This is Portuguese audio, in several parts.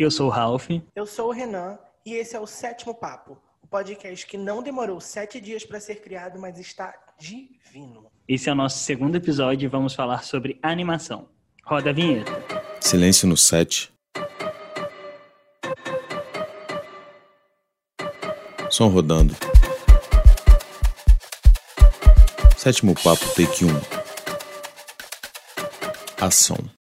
Eu sou o Ralph. Eu sou o Renan e esse é o Sétimo Papo, o podcast que não demorou sete dias para ser criado, mas está divino. Esse é o nosso segundo episódio e vamos falar sobre animação. Roda a vinheta. Silêncio no set. Som rodando. Sétimo papo, take 1. Ação.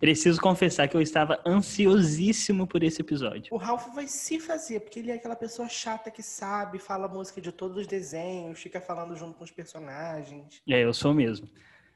Preciso confessar que eu estava ansiosíssimo por esse episódio. O Ralph vai se fazer, porque ele é aquela pessoa chata que sabe, fala música de todos os desenhos, fica falando junto com os personagens. É, eu sou mesmo.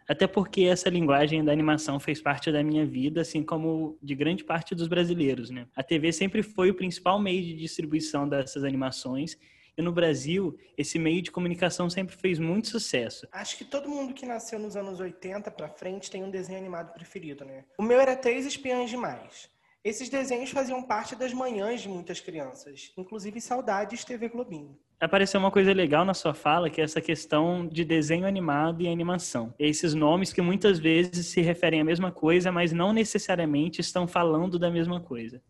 Até porque essa linguagem da animação fez parte da minha vida, assim como de grande parte dos brasileiros, né? A TV sempre foi o principal meio de distribuição dessas animações e no Brasil, esse meio de comunicação sempre fez muito sucesso. Acho que todo mundo que nasceu nos anos 80 para frente tem um desenho animado preferido, né? O meu era Três Espiãs Demais. Esses desenhos faziam parte das manhãs de muitas crianças, inclusive Saudades TV Globinho. Apareceu uma coisa legal na sua fala, que é essa questão de desenho animado e animação. Esses nomes que muitas vezes se referem à mesma coisa, mas não necessariamente estão falando da mesma coisa.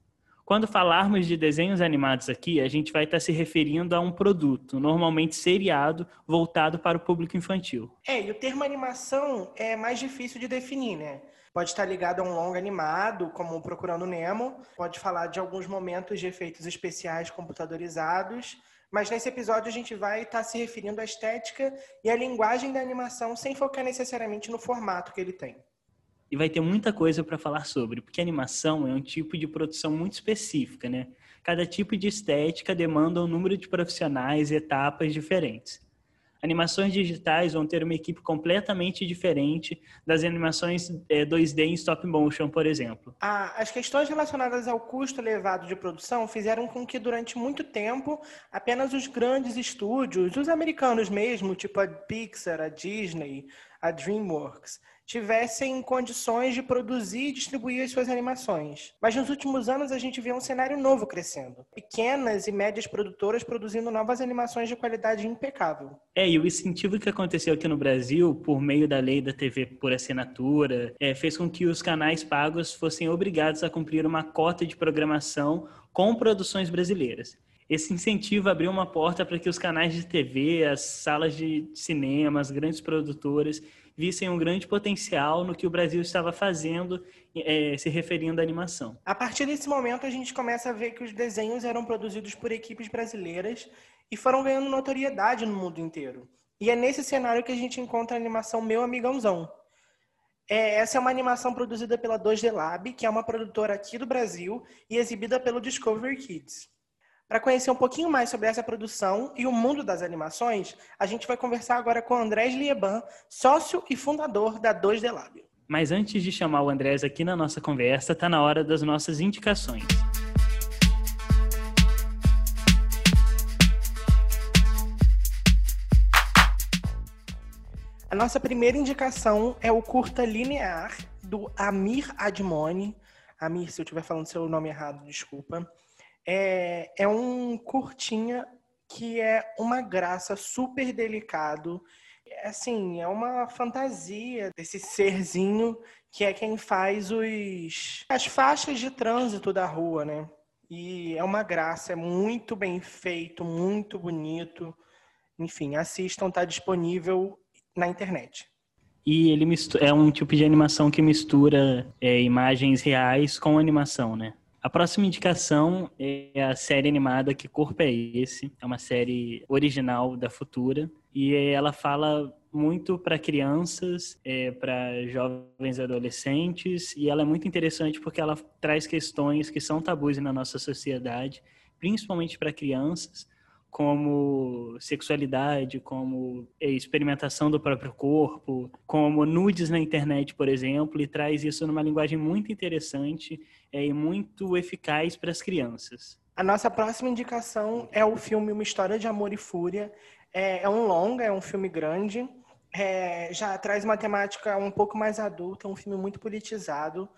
Quando falarmos de desenhos animados aqui, a gente vai estar se referindo a um produto, normalmente seriado, voltado para o público infantil. É, e o termo animação é mais difícil de definir, né? Pode estar ligado a um longo animado, como Procurando Nemo, pode falar de alguns momentos de efeitos especiais computadorizados, mas nesse episódio a gente vai estar se referindo à estética e à linguagem da animação sem focar necessariamente no formato que ele tem e vai ter muita coisa para falar sobre, porque animação é um tipo de produção muito específica, né? Cada tipo de estética demanda um número de profissionais e etapas diferentes. Animações digitais vão ter uma equipe completamente diferente das animações 2D é, em stop motion, por exemplo. Ah, as questões relacionadas ao custo elevado de produção fizeram com que, durante muito tempo, apenas os grandes estúdios, os americanos mesmo, tipo a Pixar, a Disney, a DreamWorks, tivessem condições de produzir e distribuir as suas animações. Mas nos últimos anos a gente vê um cenário novo crescendo. Pequenas e médias produtoras produzindo novas animações de qualidade impecável. É, e o incentivo que aconteceu aqui no Brasil, por meio da lei da TV por assinatura, é, fez com que os canais pagos fossem obrigados a cumprir uma cota de programação com produções brasileiras. Esse incentivo abriu uma porta para que os canais de TV, as salas de cinema, as grandes produtoras vissem um grande potencial no que o Brasil estava fazendo, é, se referindo à animação. A partir desse momento, a gente começa a ver que os desenhos eram produzidos por equipes brasileiras e foram ganhando notoriedade no mundo inteiro. E é nesse cenário que a gente encontra a animação Meu Amigãozão. É, essa é uma animação produzida pela 2D Lab, que é uma produtora aqui do Brasil e exibida pelo Discovery Kids. Para conhecer um pouquinho mais sobre essa produção e o mundo das animações, a gente vai conversar agora com Andrés Lieban, sócio e fundador da 2D Lab. Mas antes de chamar o Andrés aqui na nossa conversa, está na hora das nossas indicações. A nossa primeira indicação é o curta linear do Amir Admoni. Amir, se eu estiver falando seu nome errado, desculpa é, é um curtinha que é uma graça super delicado. Assim, é uma fantasia desse serzinho que é quem faz os as faixas de trânsito da rua, né? E é uma graça, é muito bem feito, muito bonito. Enfim, assistam, tá disponível na internet. E ele mistura, é um tipo de animação que mistura é, imagens reais com animação, né? A próxima indicação é a série animada Que Corpo é Esse? É uma série original da Futura. E ela fala muito para crianças, é, para jovens e adolescentes. E ela é muito interessante porque ela traz questões que são tabus na nossa sociedade, principalmente para crianças, como sexualidade, como é, experimentação do próprio corpo, como nudes na internet, por exemplo, e traz isso numa linguagem muito interessante é, e muito eficaz para as crianças. A nossa próxima indicação é o filme Uma História de Amor e Fúria. É, é um longa, é um filme grande, é, já traz uma temática um pouco mais adulta, um filme muito politizado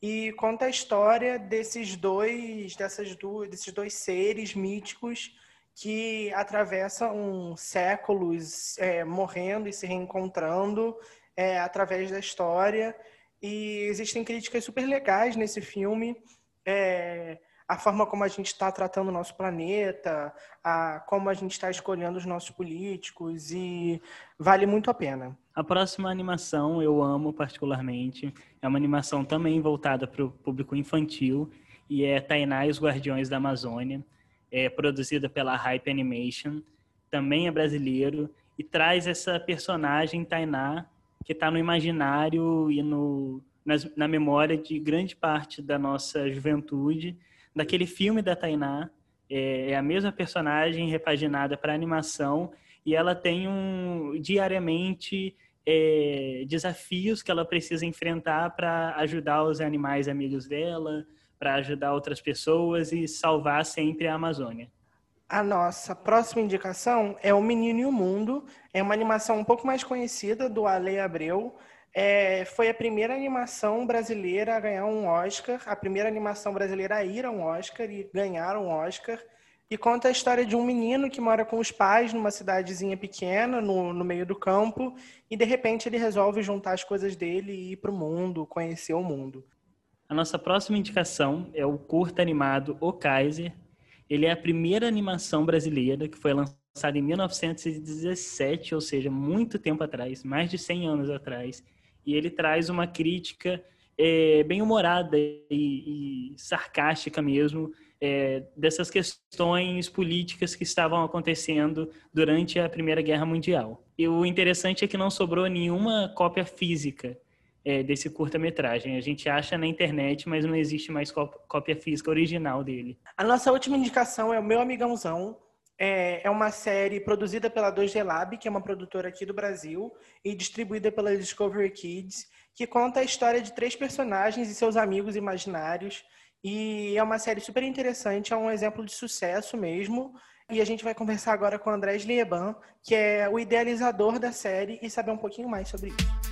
e conta a história desses dois, dessas duas, desses dois seres míticos que atravessam séculos é, morrendo e se reencontrando é, através da história. E existem críticas super legais nesse filme. É, a forma como a gente está tratando o nosso planeta, a como a gente está escolhendo os nossos políticos e vale muito a pena. A próxima animação eu amo particularmente. É uma animação também voltada para o público infantil e é Tainá e os Guardiões da Amazônia. É produzida pela Hype Animation. Também é brasileiro e traz essa personagem Tainá que está no imaginário e no, na, na memória de grande parte da nossa juventude daquele filme da Tainá. É, é a mesma personagem repaginada para animação e ela tem um diariamente é, desafios que ela precisa enfrentar para ajudar os animais amigos dela, para ajudar outras pessoas e salvar sempre a Amazônia. A nossa próxima indicação é O Menino e o Mundo. É uma animação um pouco mais conhecida do Ale Abreu. É, foi a primeira animação brasileira a ganhar um Oscar, a primeira animação brasileira a ir a um Oscar e ganhar um Oscar. E conta a história de um menino que mora com os pais numa cidadezinha pequena, no, no meio do campo, e de repente ele resolve juntar as coisas dele e ir para o mundo, conhecer o mundo. A nossa próxima indicação é o curta animado O Kaiser. Ele é a primeira animação brasileira que foi lançada em 1917, ou seja, muito tempo atrás, mais de 100 anos atrás e ele traz uma crítica é, bem humorada e, e sarcástica mesmo é, dessas questões políticas que estavam acontecendo durante a Primeira Guerra Mundial. E o interessante é que não sobrou nenhuma cópia física é, desse curta-metragem. A gente acha na internet, mas não existe mais cópia física original dele. A nossa última indicação é o Meu Amigãozão, é, é uma série produzida pela 2D Lab, que é uma produtora aqui do Brasil, e distribuída pela Discovery Kids, que conta a história de três personagens e seus amigos imaginários. E é uma série super interessante, é um exemplo de sucesso mesmo. E a gente vai conversar agora com o Andrés Lieban, que é o idealizador da série, e saber um pouquinho mais sobre isso.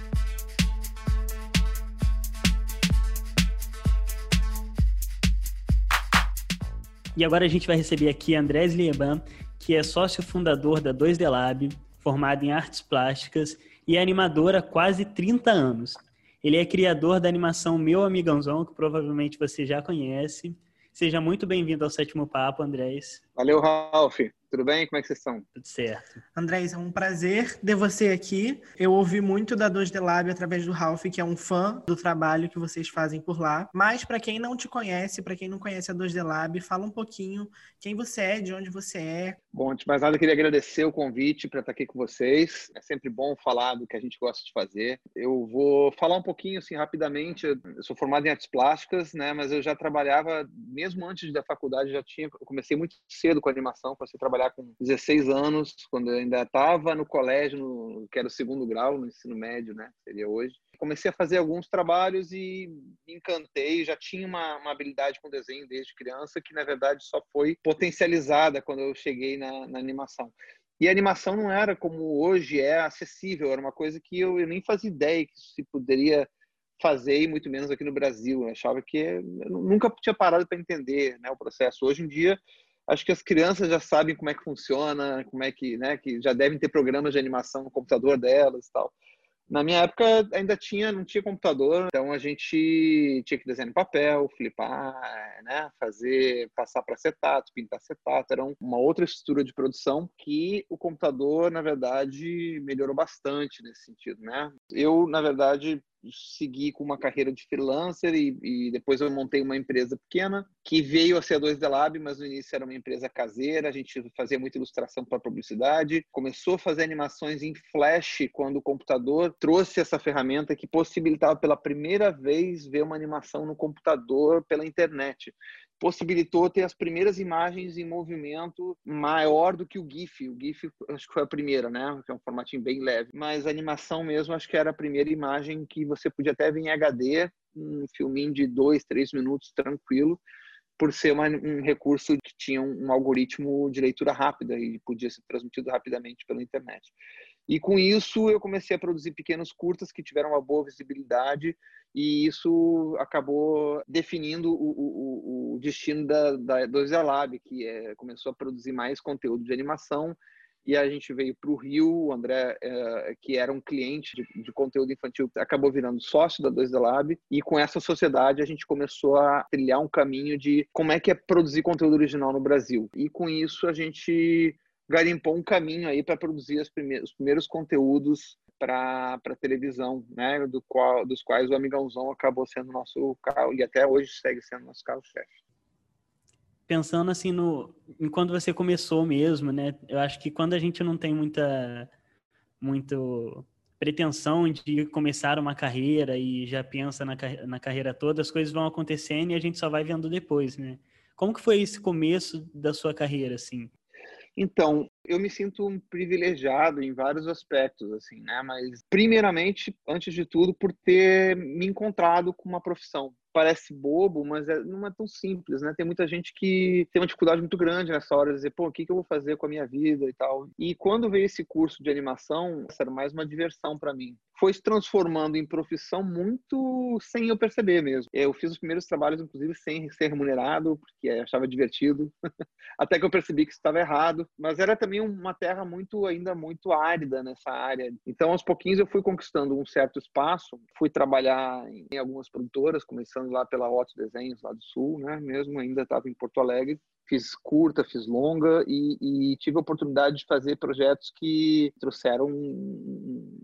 E agora a gente vai receber aqui Andrés Lieban, que é sócio fundador da 2D Lab, formado em artes plásticas e é animador há quase 30 anos. Ele é criador da animação Meu Amigãozão, que provavelmente você já conhece. Seja muito bem-vindo ao Sétimo Papo, Andrés. Valeu, Ralf. Tudo bem? Como é que vocês estão? Tudo certo. Andrés, é um prazer ter você aqui. Eu ouvi muito da 2D Lab através do Ralph, que é um fã do trabalho que vocês fazem por lá. Mas para quem não te conhece, para quem não conhece a 2D Lab, fala um pouquinho quem você é, de onde você é. Bom, antes de mais nada, eu queria agradecer o convite para estar aqui com vocês. É sempre bom falar do que a gente gosta de fazer. Eu vou falar um pouquinho, assim, rapidamente. Eu sou formado em artes plásticas, né? Mas eu já trabalhava, mesmo antes da faculdade, já tinha. Eu comecei muito cedo com animação, comecei a trabalhar com 16 anos, quando eu ainda estava no colégio, no, que era o segundo grau, no ensino médio, né? Seria hoje. Comecei a fazer alguns trabalhos e me encantei. Já tinha uma, uma habilidade com desenho desde criança, que na verdade só foi potencializada quando eu cheguei na, na animação. E a animação não era como hoje é acessível, era uma coisa que eu, eu nem fazia ideia que se poderia fazer, e muito menos aqui no Brasil. Eu achava que eu nunca tinha parado para entender né, o processo. Hoje em dia, acho que as crianças já sabem como é que funciona, como é que, né, que já devem ter programas de animação no computador delas e tal. Na minha época ainda tinha, não tinha computador, então a gente tinha que desenhar no papel, flipar, né, fazer, passar para acetato, pintar acetato, era uma outra estrutura de produção que o computador, na verdade, melhorou bastante nesse sentido, né? Eu, na verdade, segui com uma carreira de freelancer e, e, depois eu montei uma empresa pequena que veio a ser a 2D Lab, mas no início era uma empresa caseira, a gente fazia muita ilustração para publicidade, começou a fazer animações em flash quando o computador trouxe essa ferramenta que possibilitava pela primeira vez ver uma animação no computador pela internet possibilitou ter as primeiras imagens em movimento maior do que o GIF. O GIF acho que foi a primeira, né? Que é um formatinho bem leve. Mas a animação mesmo acho que era a primeira imagem que você podia até ver em HD, um filminho de dois, três minutos tranquilo, por ser uma, um recurso que tinha um, um algoritmo de leitura rápida e podia ser transmitido rapidamente pela internet. E com isso eu comecei a produzir pequenos curtas que tiveram uma boa visibilidade e isso acabou definindo o, o, o destino da, da 2 Lab, que é, começou a produzir mais conteúdo de animação e a gente veio para o Rio. O André, é, que era um cliente de, de, conteúdo infantil, acabou virando sócio da 2D Lab. E com essa sociedade a gente começou a trilhar um caminho de como é que é produzir conteúdo original no Brasil. E com isso a gente garimpou um caminho aí para produzir os primeiros, os primeiros conteúdos para televisão, né, do qual, dos quais o Amigãozão acabou sendo nosso carro e até hoje segue sendo nosso carro-chefe pensando assim no em quando você começou mesmo, né? Eu acho que quando a gente não tem muita muito pretensão de começar uma carreira e já pensa na, na carreira toda, as coisas vão acontecendo e a gente só vai vendo depois, né? Como que foi esse começo da sua carreira, assim? Então, eu me sinto um privilegiado em vários aspectos, assim, né? Mas, primeiramente, antes de tudo, por ter me encontrado com uma profissão parece bobo, mas é, não é tão simples, né? Tem muita gente que tem uma dificuldade muito grande nessa hora de dizer, pô, o que, que eu vou fazer com a minha vida e tal. E quando veio esse curso de animação, era mais uma diversão para mim. Foi se transformando em profissão muito sem eu perceber mesmo. Eu fiz os primeiros trabalhos, inclusive, sem ser remunerado, porque achava divertido, até que eu percebi que estava errado. Mas era também uma terra muito, ainda muito árida nessa área. Então, aos pouquinhos, eu fui conquistando um certo espaço. Fui trabalhar em algumas produtoras, começando lá pela Otto Desenhos, lá do Sul, né? Mesmo ainda estava em Porto Alegre. Fiz curta, fiz longa e, e, tive a oportunidade de fazer projetos que trouxeram,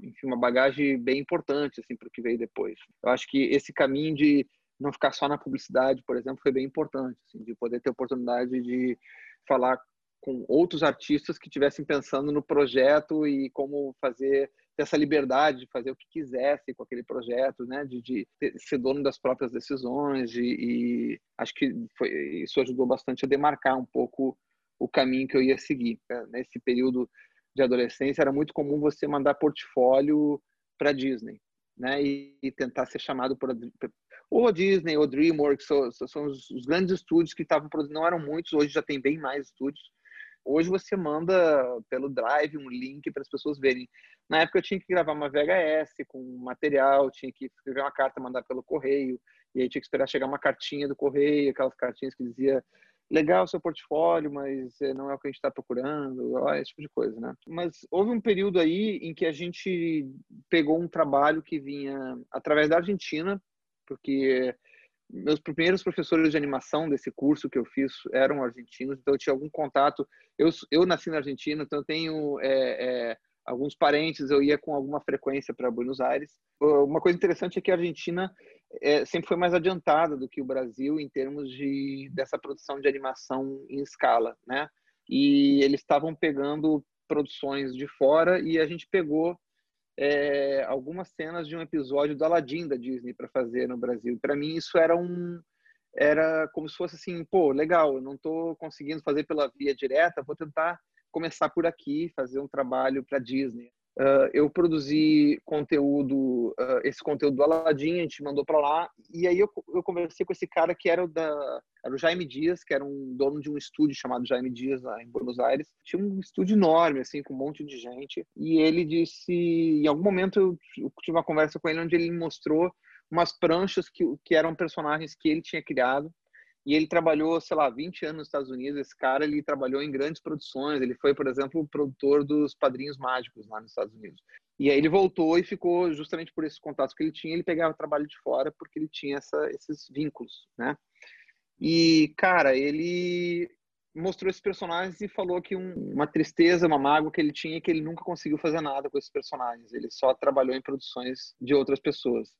enfim, uma bagagem bem importante, assim, para o que veio depois. Eu acho que esse caminho de não ficar só na publicidade, por exemplo, foi bem importante, assim, de poder ter oportunidade de falar com outros artistas que estivessem pensando no projeto e como fazer essa liberdade de fazer o que quisesse com aquele projeto, né? De, de ser dono das próprias decisões e, e acho que foi, isso ajudou bastante a demarcar um pouco o caminho que eu ia seguir. Né? Nesse período de adolescência era muito comum você mandar portfólio para Disney, né? E, e, tentar ser chamado por ou a Disney ou DreamWorks são, são os, os, grandes estúdios que estavam produzindo. Não eram muitos, hoje já tem bem mais estúdios Hoje você manda pelo Drive um link para as pessoas verem. Na época eu tinha que gravar uma VHS com material, tinha que escrever uma carta, mandar pelo correio, e aí tinha que esperar chegar uma cartinha do correio, aquelas cartinhas que dizia legal o seu portfólio, mas eh, não é o que a gente está procurando, esse tipo de coisa, né? Mas houve um período aí em que a gente pegou um trabalho que vinha através da Argentina, porque meus primeiros professores de animação desse curso que eu fiz eram argentinos, então eu tinha algum contato. Eu, eu nasci na Argentina, então eu tenho é, é, alguns parentes, eu ia com alguma frequência para Buenos Aires. Uma coisa interessante é que a Argentina é, sempre foi mais adiantada do que o Brasil em termos de dessa produção de animação em escala, né? E eles estavam pegando produções de fora e a gente pegou é, algumas cenas de um episódio do Aladdin da Disney para fazer no Brasil. Para mim isso era um era como se fosse assim, pô, legal, eu não estou conseguindo fazer pela via direta, vou tentar começar por aqui, fazer um trabalho para Disney. Uh, eu produzi conteúdo, uh, esse conteúdo do Aladdin, a gente mandou para lá, e aí eu, eu conversei com esse cara que era o, da, era o Jaime Dias, que era um dono de um estúdio chamado Jaime Dias, lá em Buenos Aires. Tinha um estúdio enorme, assim, com um monte de gente, e ele disse, em algum momento eu tive uma conversa com ele onde ele me mostrou umas pranchas que, que eram personagens que ele tinha criado, e ele trabalhou, sei lá, 20 anos nos Estados Unidos. Esse cara, ele trabalhou em grandes produções. Ele foi, por exemplo, produtor dos Padrinhos Mágicos lá nos Estados Unidos. E aí ele voltou e ficou justamente por esses contatos que ele tinha. Ele pegava trabalho de fora porque ele tinha essa, esses vínculos, né? E, cara, ele mostrou esses personagens e falou que um, uma tristeza, uma mágoa que ele tinha que ele nunca conseguiu fazer nada com esses personagens. Ele só trabalhou em produções de outras pessoas.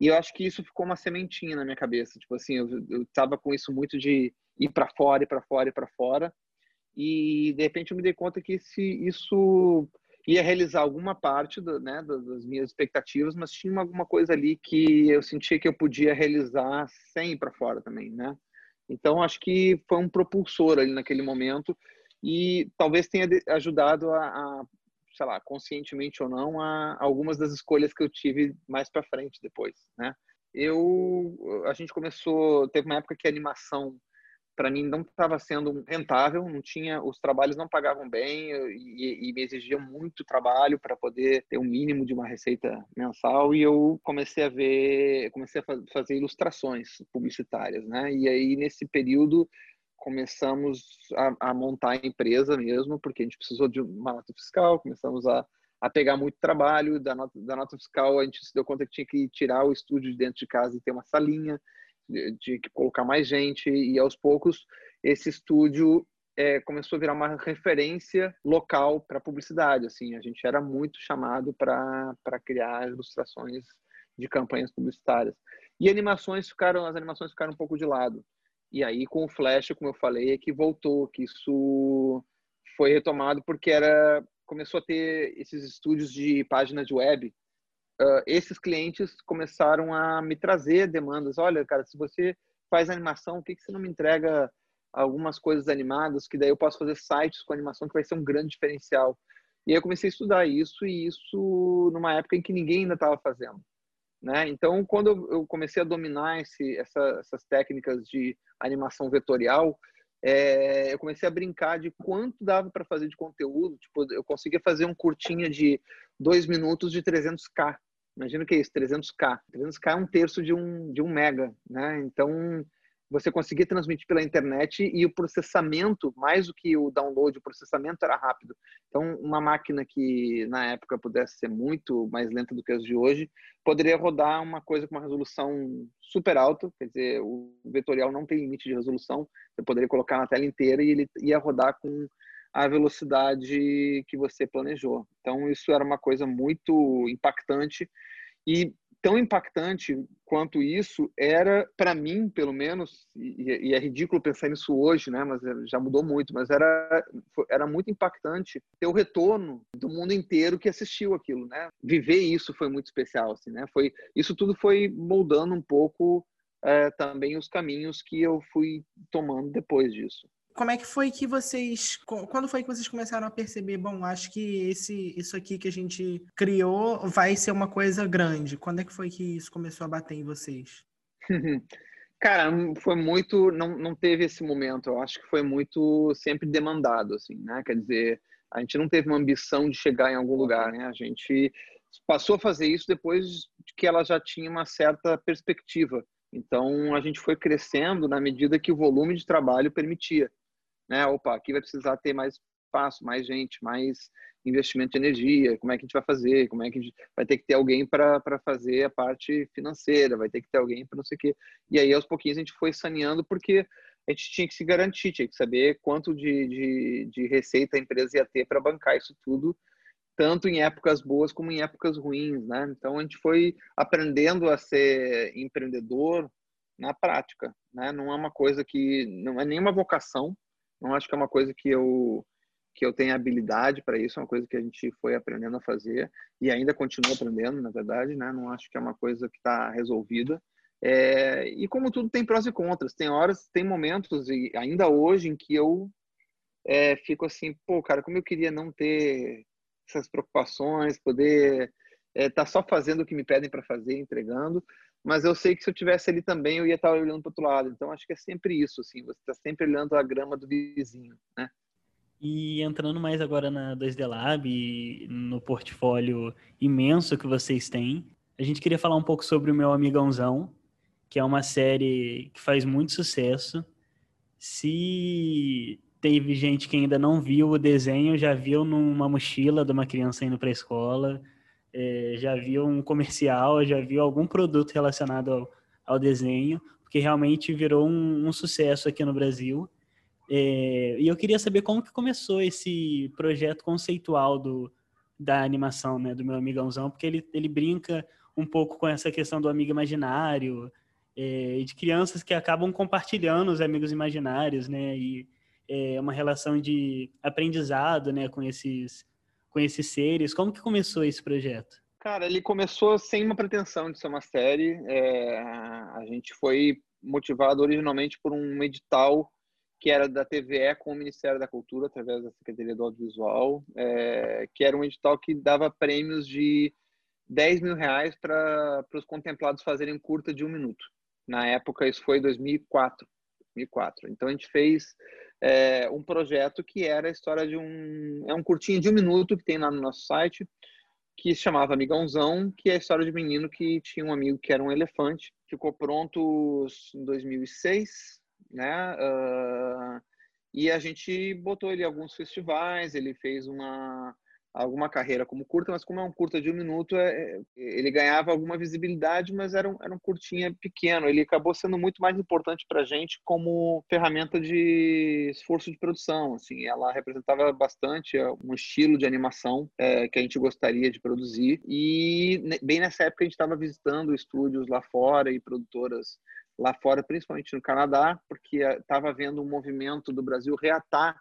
E eu acho que isso ficou uma sementinha na minha cabeça. Tipo assim, eu, eu tava com isso muito de ir para fora, ir para fora, ir para fora. E de repente eu me dei conta que se isso ia realizar alguma parte do, né, das minhas expectativas, mas tinha alguma coisa ali que eu sentia que eu podia realizar sem ir para fora também, né? Então acho que foi um propulsor ali naquele momento e talvez tenha ajudado a, a sei lá, conscientemente ou não, a algumas das escolhas que eu tive mais para frente depois, né? Eu, a gente começou, teve uma época que a animação para mim não estava sendo rentável, não tinha, os trabalhos não pagavam bem e, e me exigiam muito trabalho para poder ter um mínimo de uma receita mensal e eu comecei a ver, comecei a fazer ilustrações publicitárias, né? E aí nesse período começamos a, a, montar a empresa mesmo, porque a gente precisou de uma nota fiscal, começamos a, a pegar muito trabalho da nota, da nota fiscal, a gente se deu conta que tinha que tirar o estúdio de dentro de casa e ter uma salinha, de, que colocar mais gente, e aos poucos esse estúdio é, começou a virar uma referência local para publicidade, assim, a gente era muito chamado para criar ilustrações de campanhas publicitárias. E animações ficaram, as animações ficaram um pouco de lado. E aí, com o Flash, como eu falei, é que voltou, que isso foi retomado porque era começou a ter esses estúdios de páginas de web. Uh, esses clientes começaram a me trazer demandas. Olha, cara, se você faz animação, por que, que você não me entrega algumas coisas animadas que daí eu posso fazer sites com animação que vai ser um grande diferencial. E aí eu comecei a estudar isso e isso numa época em que ninguém ainda estava fazendo. Né? Então, quando eu comecei a dominar esse, essa, essas técnicas de animação vetorial, é, eu comecei a brincar de quanto dava para fazer de conteúdo. Tipo, eu conseguia fazer um curtinha de dois minutos de 300k. Imagina o que é isso, 300k. 300k é um terço de um, de um mega, né? Então, você conseguia transmitir pela internet e o processamento, mais do que o download, o processamento era rápido. Então, uma máquina que na época pudesse ser muito mais lenta do que as de hoje, poderia rodar uma coisa com uma resolução super alta, quer dizer, o vetorial não tem limite de resolução, você poderia colocar na tela inteira e ele ia rodar com a velocidade que você planejou. Então, isso era uma coisa muito impactante e tão impactante quanto isso era para mim pelo menos e, e, é ridículo pensar nisso hoje né mas já mudou muito mas era era muito impactante ter o retorno do mundo inteiro que assistiu aquilo né. Viver isso foi muito especial assim né foi isso tudo foi moldando um pouco é, também os caminhos que eu fui tomando depois disso como é que foi que vocês. Quando foi que vocês começaram a perceber, bom, acho que esse, isso aqui que a gente criou vai ser uma coisa grande? Quando é que foi que isso começou a bater em vocês? Cara, foi muito. Não, não teve esse momento. Eu acho que foi muito sempre demandado, assim, né? Quer dizer, a gente não teve uma ambição de chegar em algum lugar, né? A gente passou a fazer isso depois que ela já tinha uma certa perspectiva. Então, a gente foi crescendo na medida que o volume de trabalho permitia né? Opa, aqui vai precisar ter mais espaço, mais gente, mais investimento de energia, como é que a gente vai fazer, como é que a gente vai ter que ter alguém para fazer a parte financeira, vai ter que ter alguém para não sei o quê. E aí, aos pouquinhos, a gente foi saneando porque a gente tinha que se garantir, tinha que saber quanto de, de, de receita a empresa ia ter para bancar isso tudo, tanto em épocas boas como em épocas ruins, né? Então, a gente foi aprendendo a ser empreendedor na prática, né? Não é uma coisa que, não é nenhuma vocação, não acho que é uma coisa que eu que eu tenha habilidade para isso, é uma coisa que a gente foi aprendendo a fazer e ainda continua aprendendo, na verdade, né? Não acho que é uma coisa que está resolvida. É, e como tudo tem prós e contras, tem horas, tem momentos e ainda hoje em que eu é, fico assim, pô, cara, como eu queria não ter essas preocupações, poder estar é, tá só fazendo o que me pedem para fazer, entregando mas eu sei que se eu tivesse ali também eu ia estar olhando para outro lado. Então acho que é sempre isso, assim, você está sempre olhando a grama do vizinho, né? E entrando mais agora na 2D Lab no portfólio imenso que vocês têm, a gente queria falar um pouco sobre o meu Amigãozão, que é uma série que faz muito sucesso. Se teve gente que ainda não viu o desenho, já viu numa mochila de uma criança indo para a escola é, já viu um comercial, já viu algum produto relacionado ao, ao desenho, porque realmente virou um, um sucesso aqui no Brasil. É, e eu queria saber como que começou esse projeto conceitual do, da animação, né, do meu amigãozão, porque ele, ele brinca um pouco com essa questão do amigo imaginário, é, de crianças que acabam compartilhando os amigos imaginários, né, e é uma relação de aprendizado, né, com esses com esses seres? Como que começou esse projeto? Cara, ele começou sem uma pretensão de ser uma série. É, a gente foi motivado originalmente por um edital que era da TVE com o Ministério da Cultura, através da Secretaria do Audiovisual, é, que era um edital que dava prêmios de 10 mil reais para os contemplados fazerem curta de um minuto. Na época, isso foi 2004. 2004. Então, a gente fez é, um projeto que era a história de um. É um curtinho de um minuto que tem lá no nosso site, que se chamava Amigãozão, que é a história de um menino que tinha um amigo que era um elefante. Ficou pronto em 2006, né? Uh, e a gente botou ele em alguns festivais, ele fez uma alguma carreira como curta, mas como é um curta de um minuto, é, é, ele ganhava alguma visibilidade, mas era um, era um curtinha pequeno. Ele acabou sendo muito mais importante para a gente como ferramenta de esforço de produção. Assim, ela representava bastante é, um estilo de animação é, que a gente gostaria de produzir. E bem nessa época a gente estava visitando estúdios lá fora e produtoras lá fora, principalmente no Canadá, porque estava havendo um movimento do Brasil reatar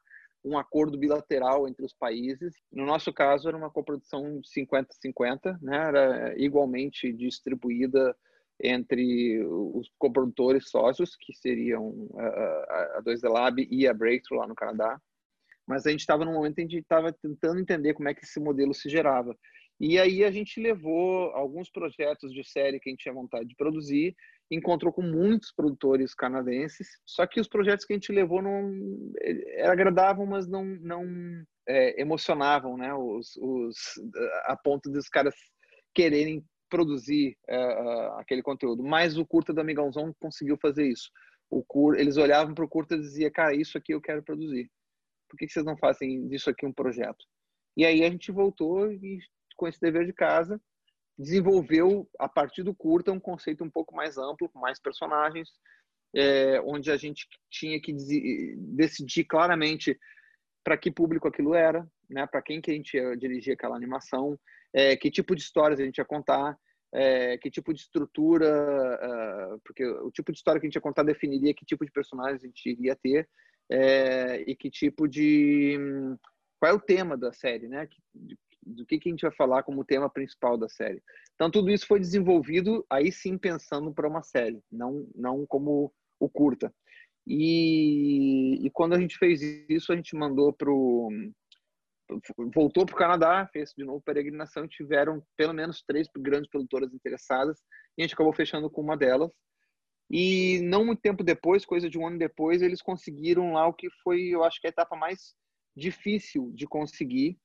um acordo bilateral entre os países. No nosso caso, era uma coprodução 50-50, né? era igualmente distribuída entre os coprodutores sócios, que seriam a 2D Lab e a Breakthrough lá no Canadá. Mas a gente estava num momento em que a gente estava tentando entender como é que esse modelo se gerava. E aí a gente levou alguns projetos de série que a gente tinha vontade de produzir encontrou com muitos produtores canadenses, só que os projetos que a gente levou não agradavam, mas não não é, emocionavam, né? Os, os a ponto dos caras quererem produzir é, aquele conteúdo. Mas o curta do Amigãozão conseguiu fazer isso. O cur, eles olhavam para o curta e diziam, cara, isso aqui eu quero produzir. Por que vocês não fazem disso aqui um projeto? E aí a gente voltou e com esse dever de casa desenvolveu, a partir do curta, um conceito um pouco mais amplo, com mais personagens, é, onde a gente tinha que decidir claramente para que público aquilo era, né, para quem que a gente ia dirigir aquela animação, é, que tipo de histórias a gente ia contar, é, que tipo de estrutura, uh, porque o tipo de história que a gente ia contar definiria que tipo de personagens a gente iria ter é, e que tipo de qual é o tema da série, né? Do que, que a gente vai falar como tema principal da série. Então, tudo isso foi desenvolvido aí sim pensando para uma série, não, não como o curta. E, e quando a gente fez isso, a gente mandou para. Voltou para o Canadá, fez de novo peregrinação e tiveram pelo menos três grandes produtoras interessadas e a gente acabou fechando com uma delas. E não muito tempo depois, coisa de um ano depois, eles conseguiram lá o que foi, eu acho que a etapa mais difícil de conseguir,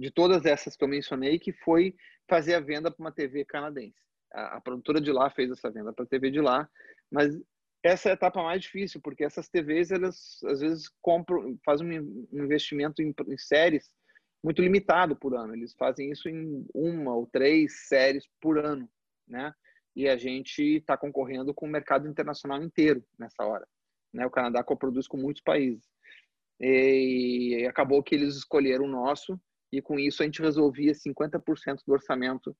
de todas essas que eu mencionei, que foi fazer a venda para uma TV canadense. A, a, produtora de lá fez essa venda para a TV de lá, mas essa é a etapa mais difícil, porque essas TVs, elas às vezes compram, fazem um investimento em, em séries muito limitado por ano. Eles fazem isso em uma ou três séries por ano, né? E a gente está concorrendo com o mercado internacional inteiro nessa hora. Né? O Canadá coproduz com muitos países. E acabou que eles escolheram o nosso e com isso a gente resolvia 50% do orçamento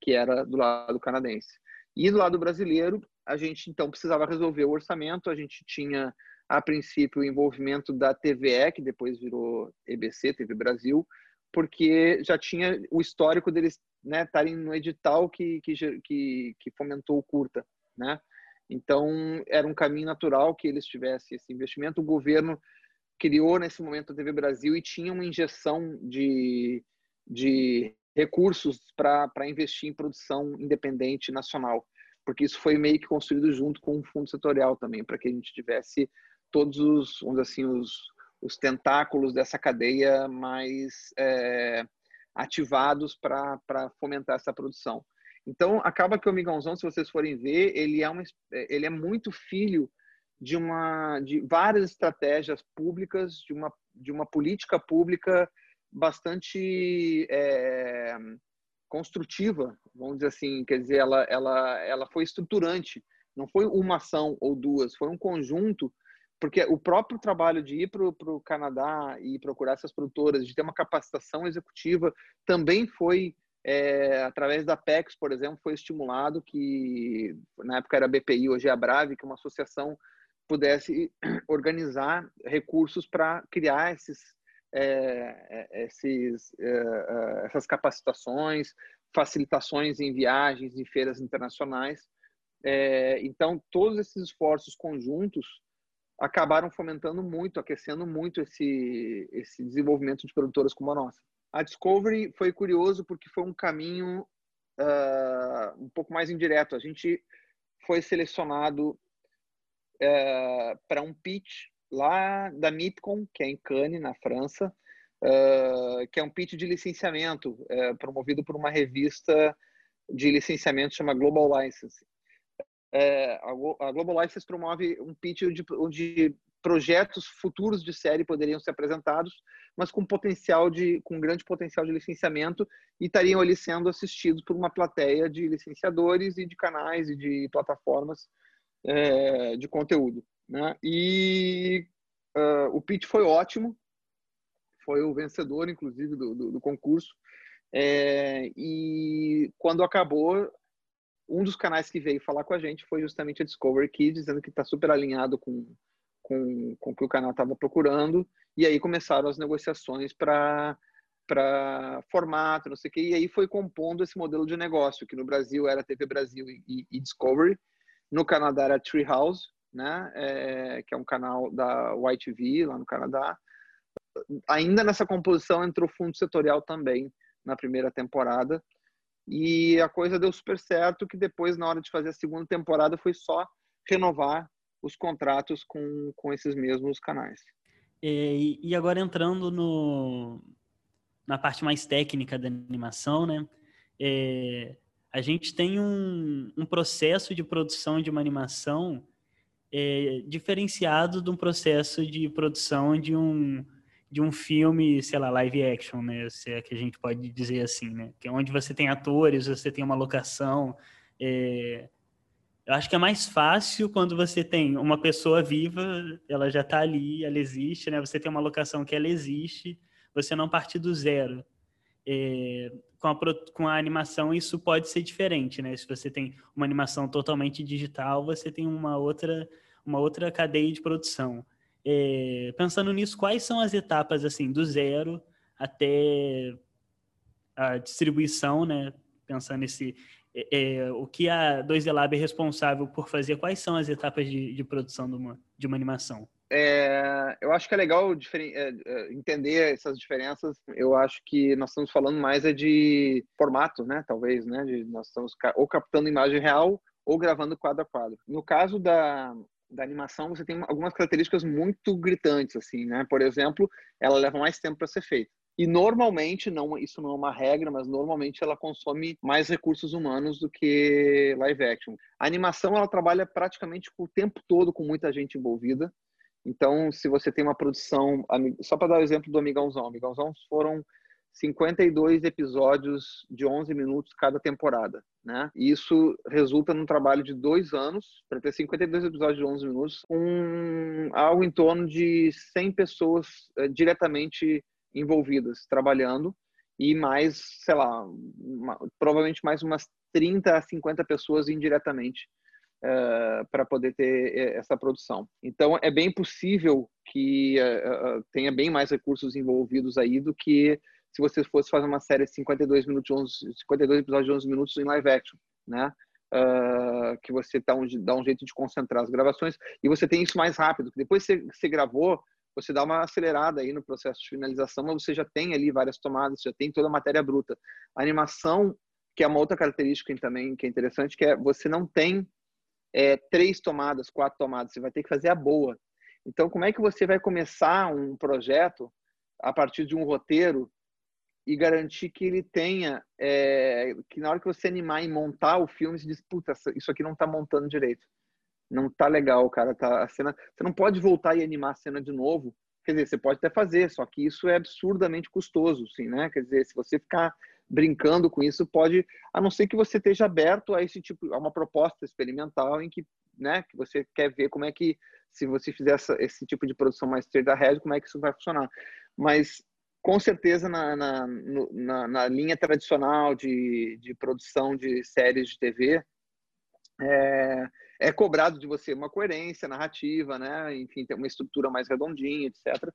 que era do lado canadense. E do lado brasileiro, a gente então precisava resolver o orçamento, a gente tinha a princípio o envolvimento da TVE, que depois virou EBC, TV Brasil, porque já tinha o histórico deles né, estarem no edital que, que, que fomentou o curta, né? Então, era um caminho natural que eles tivessem esse investimento. O governo criou nesse momento a TV Brasil e tinha uma injeção de, de recursos para investir em produção independente nacional, porque isso foi meio que construído junto com o fundo setorial também, para que a gente tivesse todos os, vamos assim, os, os tentáculos dessa cadeia mais é, ativados para fomentar essa produção. Então, acaba que o Migãozão, se vocês forem ver, ele é, uma, ele é muito filho de uma de várias estratégias públicas de uma de uma política pública bastante é, construtiva vamos dizer assim. Quer dizer ela ela ela foi estruturante. Não foi uma ação ou duas foi um conjunto porque o próprio trabalho de ir para o Canadá e procurar essas produtoras de ter uma capacitação executiva também foi é, através da PEX, por exemplo, foi estimulado que na época era a BPI, hoje é a Brave, que é uma associação pudesse organizar recursos para criar esses, é, é esses, é, é, essas capacitações, facilitações em viagens e feiras internacionais. É, então, todos esses esforços conjuntos acabaram fomentando muito, aquecendo muito esse, esse desenvolvimento de produtoras como a nossa. A Discovery foi curioso porque foi um caminho uh, um pouco mais indireto. A gente foi selecionado é, para um pitch lá da MIPCOM, que é em Cannes, na França, é, que é um pitch de licenciamento, é, promovido por uma revista de licenciamento chamada Global License. é, a Global License promove um pitch onde, onde projetos futuros de série poderiam ser apresentados, mas com potencial de, com grande potencial de licenciamento e estariam ali sendo assistidos por uma plateia de licenciadores e de canais e de plataformas é, de conteúdo, né? E uh, o pitch foi ótimo, foi o vencedor, inclusive, do, do, do concurso. É, e quando acabou, um dos canais que veio falar com a gente foi justamente a Discovery Kids, dizendo que está super alinhado com, com, com o que o canal estava procurando. E aí começaram as negociações para para formato, não sei o quê, e aí foi compondo esse modelo de negócio, que no Brasil era TV Brasil e, e Discovery, no Canadá era Treehouse, né, é, que é um canal da YTV lá no Canadá. Ainda nessa composição entrou fundo setorial também na primeira temporada, e a coisa deu super certo, que depois, na hora de fazer a segunda temporada, foi só renovar os contratos com, com esses mesmos canais. E, e agora entrando no, na parte mais técnica da animação, né? É, a gente tem um, um, processo de produção de uma animação é, diferenciado de um processo de produção de um, de um filme, sei lá, live action, né? Se é que a gente pode dizer assim, né? Que é onde você tem atores, você tem uma locação. É... Eu acho que é mais fácil quando você tem uma pessoa viva, ela já está ali, ela existe, né? Você tem uma locação que ela existe, você não parte do zero. É... Com, a, com a animação isso pode ser diferente, né? Se você tem uma animação totalmente digital, você tem uma outra, uma outra cadeia de produção. É, pensando nisso, quais são as etapas assim do zero até a distribuição, né? Pensando nesse é, o que a 2D Lab é responsável por fazer, quais são as etapas de, de produção de uma, de uma animação? É, eu acho que é legal é, é, entender essas diferenças. Eu acho que nós estamos falando mais é de formato, né? Talvez, né? De, nós estamos ou captando imagem real ou gravando quadro a quadro. No caso da, da animação, você tem algumas características muito gritantes, assim, né? Por exemplo, ela leva mais tempo para ser feita. E normalmente, não, isso não é uma regra, mas normalmente ela consome mais recursos humanos do que live action. A animação, ela trabalha praticamente o tempo todo com muita gente envolvida. Então, se você tem uma produção, só para dar o exemplo do Amigãozão, Amigãozão foram 52 episódios de 11 minutos cada temporada, né? E isso resulta num trabalho de dois anos para ter 52 episódios de 11 minutos, com algo em torno de 100 pessoas é, diretamente envolvidas trabalhando e mais, sei lá, uma, provavelmente mais umas 30 a 50 pessoas indiretamente uh, para poder ter eh, essa produção. Então, é bem possível que uh, tenha bem mais recursos envolvidos aí do que se você fosse fazer uma série de 52 minutos, 11, 52 episódios de 11 minutos em live action, né? Uh, que você dá um, dá um jeito de concentrar as gravações e você tem isso mais rápido. Depois que você, você gravou, você dá uma acelerada aí no processo de finalização, mas você já tem ali várias tomadas, já tem toda a matéria bruta. A animação, que é uma outra característica também que é interessante, que é você não tem é, três tomadas, quatro tomadas, você vai ter que fazer a boa. Então, como é que você vai começar um projeto a partir de um roteiro e garantir que ele tenha, é, que na hora que você animar e montar o filme, você diz, puta, isso aqui não tá montando direito. Não tá legal, cara, tá, a cena, você não pode voltar e animar a cena de novo. Quer dizer, você pode até fazer, só que isso é absurdamente custoso, sim, né? Quer dizer, se você ficar brincando com isso, pode, a não ser que você esteja aberto a esse tipo, a uma proposta experimental em que, né, que você quer ver como é que, se você fizer essa, esse tipo de produção mais straight ahead, como é que isso vai funcionar. Mas com certeza na, na, na, na, linha tradicional de, de produção de séries de TV é, é, cobrado de você uma coerência narrativa, né? Enfim, ter uma estrutura mais redondinha, etc.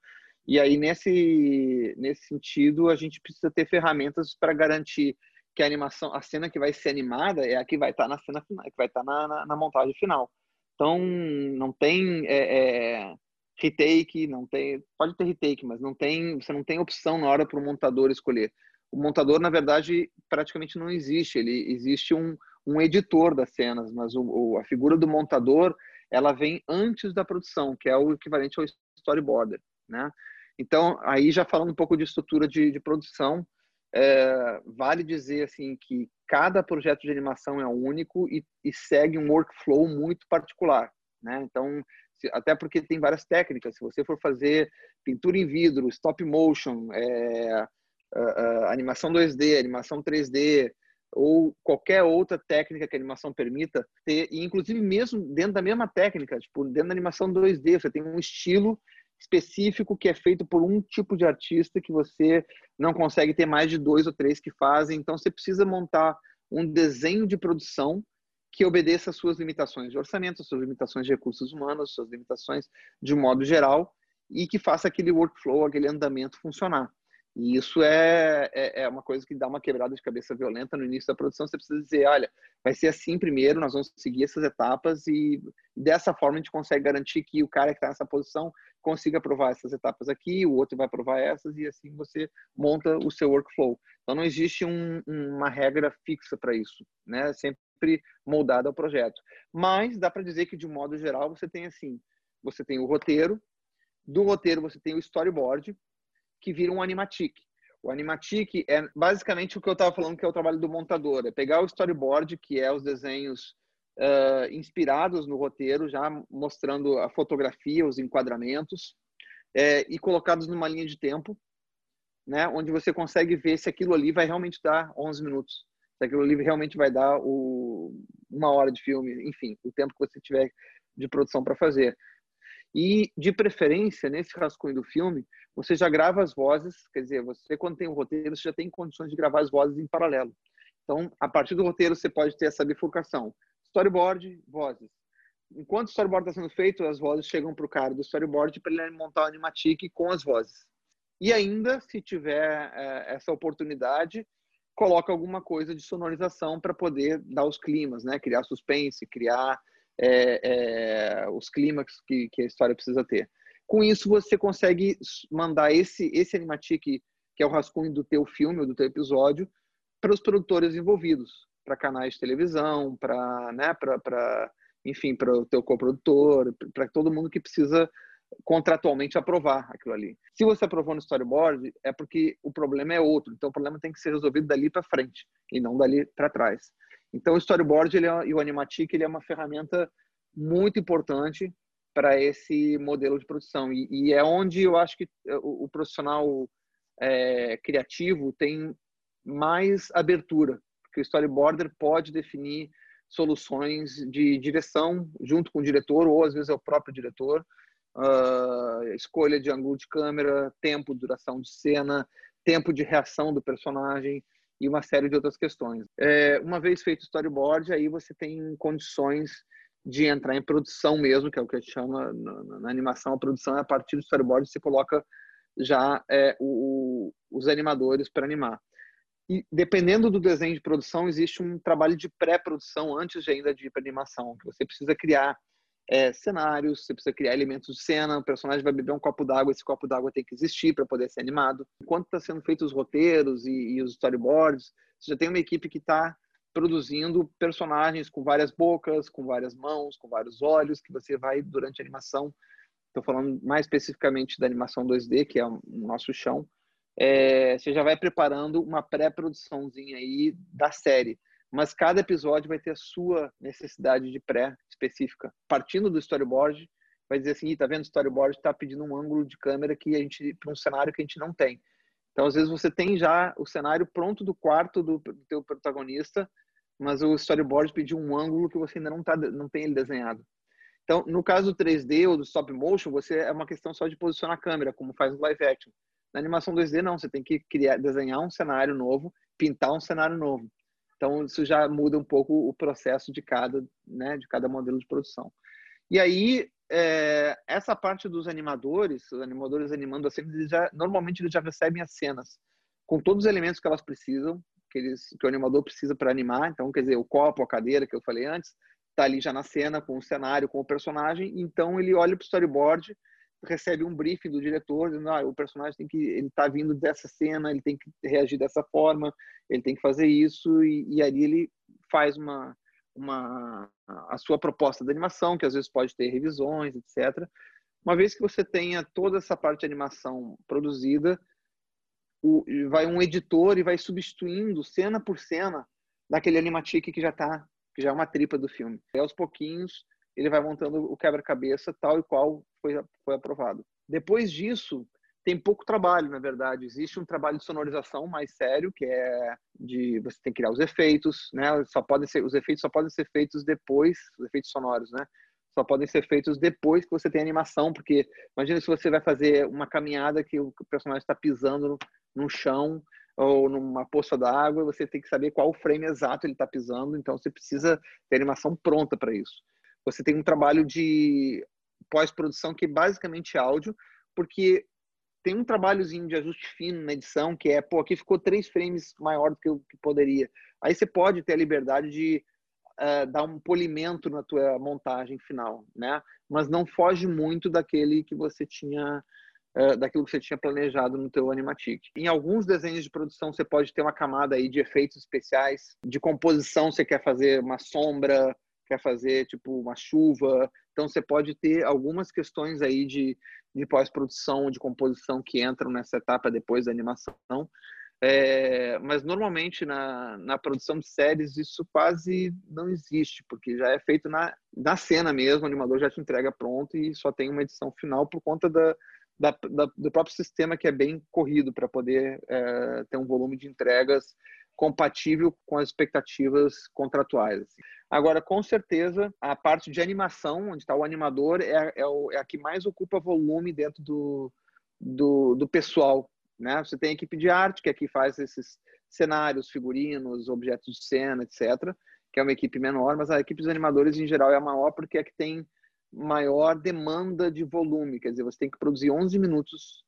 E aí nesse nesse sentido a gente precisa ter ferramentas para garantir que a animação, a cena que vai ser animada é a que vai estar tá na cena final, que vai estar tá na, na, montagem final. Então não tem é, é, retake, não tem, pode ter retake, mas não tem, você não tem opção na hora para o montador escolher. O montador, na verdade, praticamente não existe. Ele existe um, um editor das cenas, mas o, o, a figura do montador ela vem antes da produção, que é o equivalente ao storyboarder, né? Então, aí já falando um pouco de estrutura de, de produção, é, vale dizer assim que cada projeto de animação é único e, e segue um workflow muito particular, né? Então, se, até porque tem várias técnicas. Se você for fazer pintura em vidro, stop motion, é, animação 2D, animação 3D, ou qualquer outra técnica que a animação permita ter, e inclusive mesmo dentro da mesma técnica, tipo, dentro da animação 2D, você tem um estilo específico que é feito por um tipo de artista que você não consegue ter mais de dois ou três que fazem, então você precisa montar um desenho de produção que obedeça às suas limitações de orçamento, às suas limitações de recursos humanos, às suas limitações de modo geral e que faça aquele workflow, aquele andamento funcionar. E isso é, é, é, uma coisa que dá uma quebrada de cabeça violenta no início da produção. Você precisa dizer, olha, vai ser assim primeiro, nós vamos seguir essas etapas e dessa forma a gente consegue garantir que o cara que está nessa posição consiga aprovar essas etapas aqui, o outro vai aprovar essas e assim você monta o seu workflow. Então não existe um, uma regra fixa para isso, né? Sempre moldada ao projeto. Mas dá para dizer que de um modo geral você tem assim, você tem o roteiro, do roteiro você tem o storyboard, que vira um animatic. O animatic é basicamente o que eu estava falando que é o trabalho do montador, é pegar o storyboard, que é os desenhos uh, inspirados no roteiro, já mostrando a fotografia, os enquadramentos, é, e colocados numa linha de tempo, né, onde você consegue ver se aquilo ali vai realmente dar 11 minutos, se aquilo ali realmente vai dar o, uma hora de filme, enfim, o tempo que você tiver de produção para fazer. E, de preferência, nesse rascunho do filme, você já grava as vozes, quer dizer, você, quando tem um roteiro, você já tem condições de gravar as vozes em paralelo. Então, a partir do roteiro, você pode ter essa bifurcação. Storyboard, vozes. Enquanto o storyboard está sendo feito, as vozes chegam para o cara do storyboard para ele montar o animatic com as vozes. E ainda, se tiver é, essa oportunidade, coloca alguma coisa de sonorização para poder dar os climas, né? Criar suspense, criar é, é, os clímax que, que, a história precisa ter. Com isso, você consegue mandar esse, esse animatic, que é o rascunho do teu filme ou do teu episódio, para os produtores envolvidos, para canais de televisão, para, né, para, enfim, para o teu coprodutor, para todo mundo que precisa contratualmente aprovar aquilo ali. Se você aprovou no storyboard, é porque o problema é outro. Então, o problema tem que ser resolvido dali para frente e não dali para trás. Então, o storyboard ele é, e o animatic ele é uma ferramenta muito importante para esse modelo de produção. E, e, é onde eu acho que é, o, o profissional é, criativo tem mais abertura, porque o storyboarder pode definir soluções de direção junto com o diretor ou às vezes é o próprio diretor, uh, escolha de ângulo de câmera, tempo, duração de cena, tempo de reação do personagem e uma série de outras questões. É, uma vez feito o storyboard, aí você tem condições de entrar em produção mesmo, que é o que a gente chama na, na animação, a produção é a partir do storyboard você coloca já é, o, os animadores para animar. E dependendo do desenho de produção, existe um trabalho de pré-produção antes de ainda de ir para animação, que você precisa criar é, cenários, você precisa criar elementos de cena, o personagem vai beber um copo d'água, esse copo d'água tem que existir para poder ser animado. Enquanto está sendo feitos os roteiros e, e, os storyboards, você já tem uma equipe que está produzindo personagens com várias bocas, com várias mãos, com vários olhos, que você vai durante a animação. Estou falando mais especificamente da animação 2D, que é o nosso chão. É, você já vai preparando uma pré-produçãozinha aí da série mas cada episódio vai ter a sua necessidade de pré específica. Partindo do storyboard, vai dizer assim, tá vendo, o storyboard está pedindo um ângulo de câmera que a gente para um cenário que a gente não tem. Então, às vezes você tem já o cenário pronto do quarto do, do teu protagonista, mas o storyboard pediu um ângulo que você ainda não tá não tem ele desenhado. Então, no caso do 3D ou do stop motion, você é uma questão só de posicionar a câmera, como faz no live action. Na animação 2D não, você tem que criar, desenhar um cenário novo, pintar um cenário novo. Então, isso já muda um pouco o processo de cada, né, de cada modelo de produção. E aí, é, essa parte dos animadores, os animadores animando as cenas, eles já, normalmente eles já recebem as cenas com todos os elementos que elas precisam, que, eles, que o animador precisa para animar. Então, quer dizer, o copo, a cadeira que eu falei antes, está ali já na cena, com o cenário, com o personagem. Então, ele olha para o storyboard recebe um briefing do diretor dizendo ah, o personagem tem que ele está vindo dessa cena ele tem que reagir dessa forma ele tem que fazer isso e, e ali ele faz uma uma a sua proposta de animação que às vezes pode ter revisões etc uma vez que você tenha toda essa parte de animação produzida o, vai um editor e vai substituindo cena por cena daquele animatic que já tá, que já é uma tripa do filme. E aos pouquinhos ele vai montando o quebra-cabeça tal e qual foi, foi aprovado. Depois disso, tem pouco trabalho, na verdade. Existe um trabalho de sonorização mais sério, que é de você tem que criar os efeitos, né? Só podem ser os efeitos só podem ser feitos depois, os efeitos sonoros, né? Só podem ser feitos depois que você tem animação, porque imagina se você vai fazer uma caminhada que o personagem está pisando no, no chão ou numa poça d'água, você tem que saber qual frame exato ele está pisando, então você precisa ter animação pronta para isso. Você tem um trabalho de pós-produção que é basicamente áudio, porque tem um trabalhozinho de ajuste fino na edição, que é, pô, aqui ficou três frames maior do que o que poderia. Aí você pode ter a liberdade de uh, dar um polimento na tua montagem final, né? Mas não foge muito daquele que você tinha uh, daquilo que você tinha planejado no teu animatic. Em alguns desenhos de produção você pode ter uma camada aí de efeitos especiais, de composição você quer fazer uma sombra, quer fazer tipo uma chuva, então você pode ter algumas questões aí de, de pós-produção, de composição que entram nessa etapa depois da animação. É, mas normalmente na, na produção de séries isso quase não existe, porque já é feito na, na cena mesmo, o animador já te entrega pronto e só tem uma edição final por conta da, da, da do próprio sistema que é bem corrido para poder é, ter um volume de entregas compatível com as expectativas contratuais. Assim. Agora, com certeza, a parte de animação, onde está o animador, é, é, o, é, a que mais ocupa volume dentro do, do, do, pessoal. Né? Você tem a equipe de arte, que é que faz esses cenários, figurinos, objetos de cena, etc., que é uma equipe menor, mas a equipe dos animadores, em geral, é a maior porque é que tem maior demanda de volume. Quer dizer, você tem que produzir 11 minutos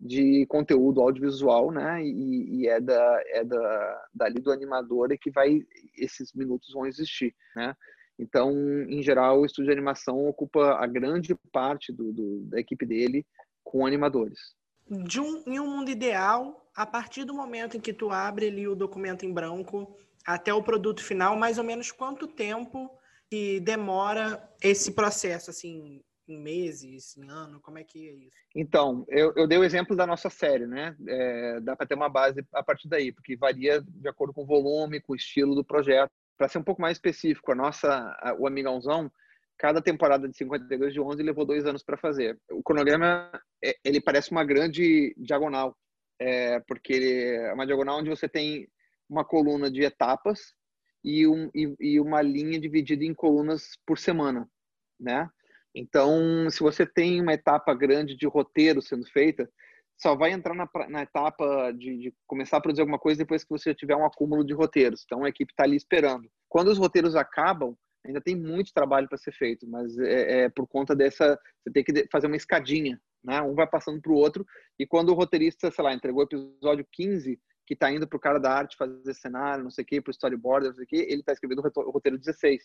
de conteúdo audiovisual, né? E, e, é da é da dali do animador é que vai esses minutos vão existir, né? Então, em geral, o estúdio de animação ocupa a grande parte do, do da equipe dele com animadores. De um, em um mundo ideal, a partir do momento em que tu abre ali o documento em branco até o produto final, mais ou menos quanto tempo que demora esse processo, assim, em meses, em ano? Como é que é isso? Então, eu, eu dei o exemplo da nossa série, né? É, dá para ter uma base a partir daí, porque varia de acordo com o volume, com o estilo do projeto. Para ser um pouco mais específico, a nossa, a, o Amigãozão, cada temporada de 52 de 11 levou dois anos para fazer. O cronograma, é, ele parece uma grande diagonal, é, porque ele é uma diagonal onde você tem uma coluna de etapas e, um, e, e uma linha dividida em colunas por semana, né? Então, se você tem uma etapa grande de roteiro sendo feita, só vai entrar na, na etapa de, de, começar a produzir alguma coisa depois que você tiver um acúmulo de roteiros. Então, a equipe está ali esperando. Quando os roteiros acabam, ainda tem muito trabalho para ser feito, mas é, é, por conta dessa. Você tem que fazer uma escadinha, né? Um vai passando para o outro, e quando o roteirista, sei lá, entregou o episódio 15, que está indo para o cara da arte fazer cenário, não sei o quê, para o storyboard, não sei o quê, ele está escrevendo o roteiro 16,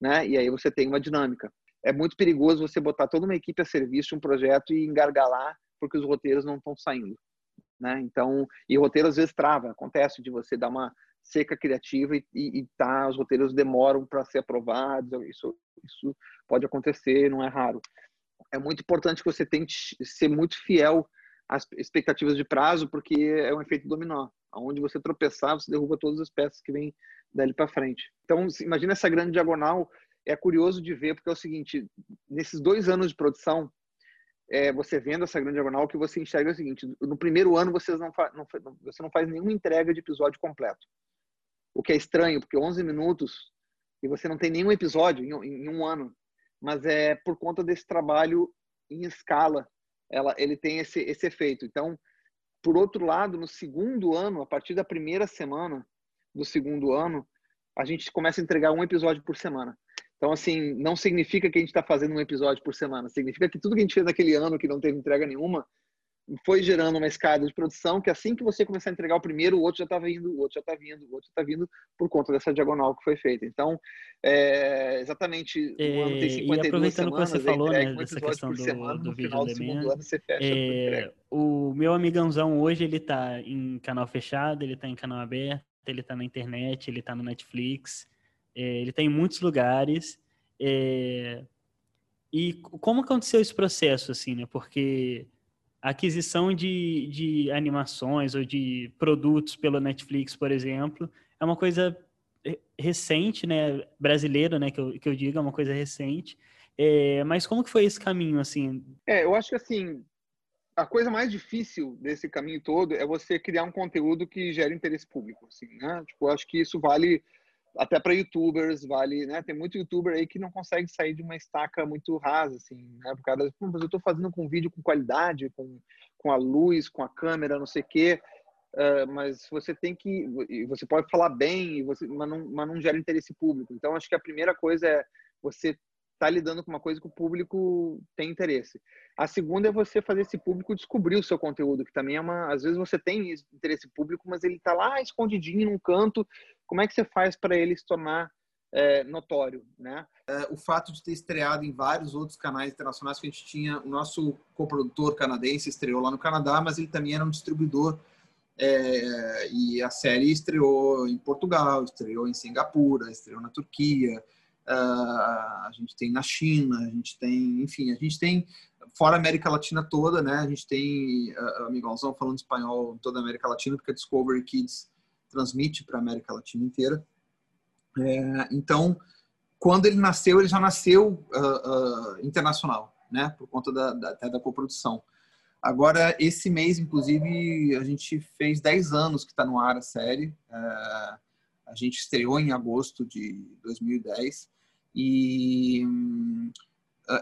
né? E aí você tem uma dinâmica é muito perigoso você botar toda uma equipe a serviço de um projeto e engargalar porque os roteiros não estão saindo. Né? Então, e roteiro às vezes trava, acontece de você dar uma seca criativa e, e, e tá, os roteiros demoram para ser aprovados, isso, isso pode acontecer, não é raro. É muito importante que você tente ser muito fiel às expectativas de prazo, porque é um efeito dominó. Onde você tropeçar, você derruba todas as peças que vêm dali para frente. Então, imagina essa grande diagonal é curioso de ver, porque é o seguinte, nesses dois anos de produção, é, você vendo essa grande diagonal, o que você enxerga é o seguinte, no primeiro ano vocês não, não, você não faz nenhuma entrega de episódio completo. O que é estranho, porque 11 minutos e você não tem nenhum episódio em, em um ano, mas é por conta desse trabalho em escala, ela, ele tem esse, esse efeito. Então, por outro lado, no segundo ano, a partir da primeira semana do segundo ano, a gente começa a entregar um episódio por semana. Então, assim, não significa que a gente está fazendo um episódio por semana. Significa que tudo que a gente fez naquele ano que não teve entrega nenhuma foi gerando uma escada de produção que assim que você começar a entregar o primeiro, o outro já está vindo, o outro já está vindo, o outro já está vindo por conta dessa diagonal que foi feita. Então, é, exatamente, o ano tem 52 e aproveitando semanas, que você falou, né, dessa questão do, semana, do vídeo do segundo ano você fecha é, O meu amigãozão hoje, ele está em canal fechado, ele está em canal aberto, ele está na internet, ele está no Netflix, é, ele está em muitos lugares. É, e como aconteceu esse processo, assim, né? Porque a aquisição de, de animações ou de produtos pelo Netflix, por exemplo, é uma coisa recente, né, brasileiro, né, que eu, que eu digo, é uma coisa recente. É, mas como que foi esse caminho, assim? É, eu acho que, assim, a coisa mais difícil desse caminho todo é você criar um conteúdo que gere interesse público, assim, né? Tipo, eu acho que isso vale até para youtubers, vale, né? Tem muito youtuber aí que não consegue sair de uma estaca muito rasa, assim, né? Por causa, mas eu estou fazendo com vídeo com qualidade, com, com a luz, com a câmera, não sei o quê, uh, mas você tem que, você pode falar bem, você, mas, não, mas não gera interesse público. Então, acho que a primeira coisa é você está lidando com uma coisa que o público tem interesse. A segunda é você fazer esse público descobrir o seu conteúdo, que também é uma. Às vezes você tem interesse público, mas ele está lá escondidinho num canto. Como é que você faz para ele se tornar é, notório, né? É, o fato de ter estreado em vários outros canais internacionais que a gente tinha, o nosso coprodutor canadense estreou lá no Canadá, mas ele também era um distribuidor é, e a série estreou em Portugal, estreou em Singapura, estreou na Turquia, a gente tem na China, a gente tem, enfim, a gente tem fora a América Latina toda, né? A gente tem uh, amigãozão falando espanhol em toda a América Latina, porque a Discovery Kids transmite para a América Latina inteira. É, então, quando ele nasceu, ele já nasceu uh, uh, internacional, né? Por conta da, da, até da coprodução. Agora, esse mês, inclusive, a gente fez 10 anos que está no ar a série. Uh, a gente estreou em agosto de 2010. E hum,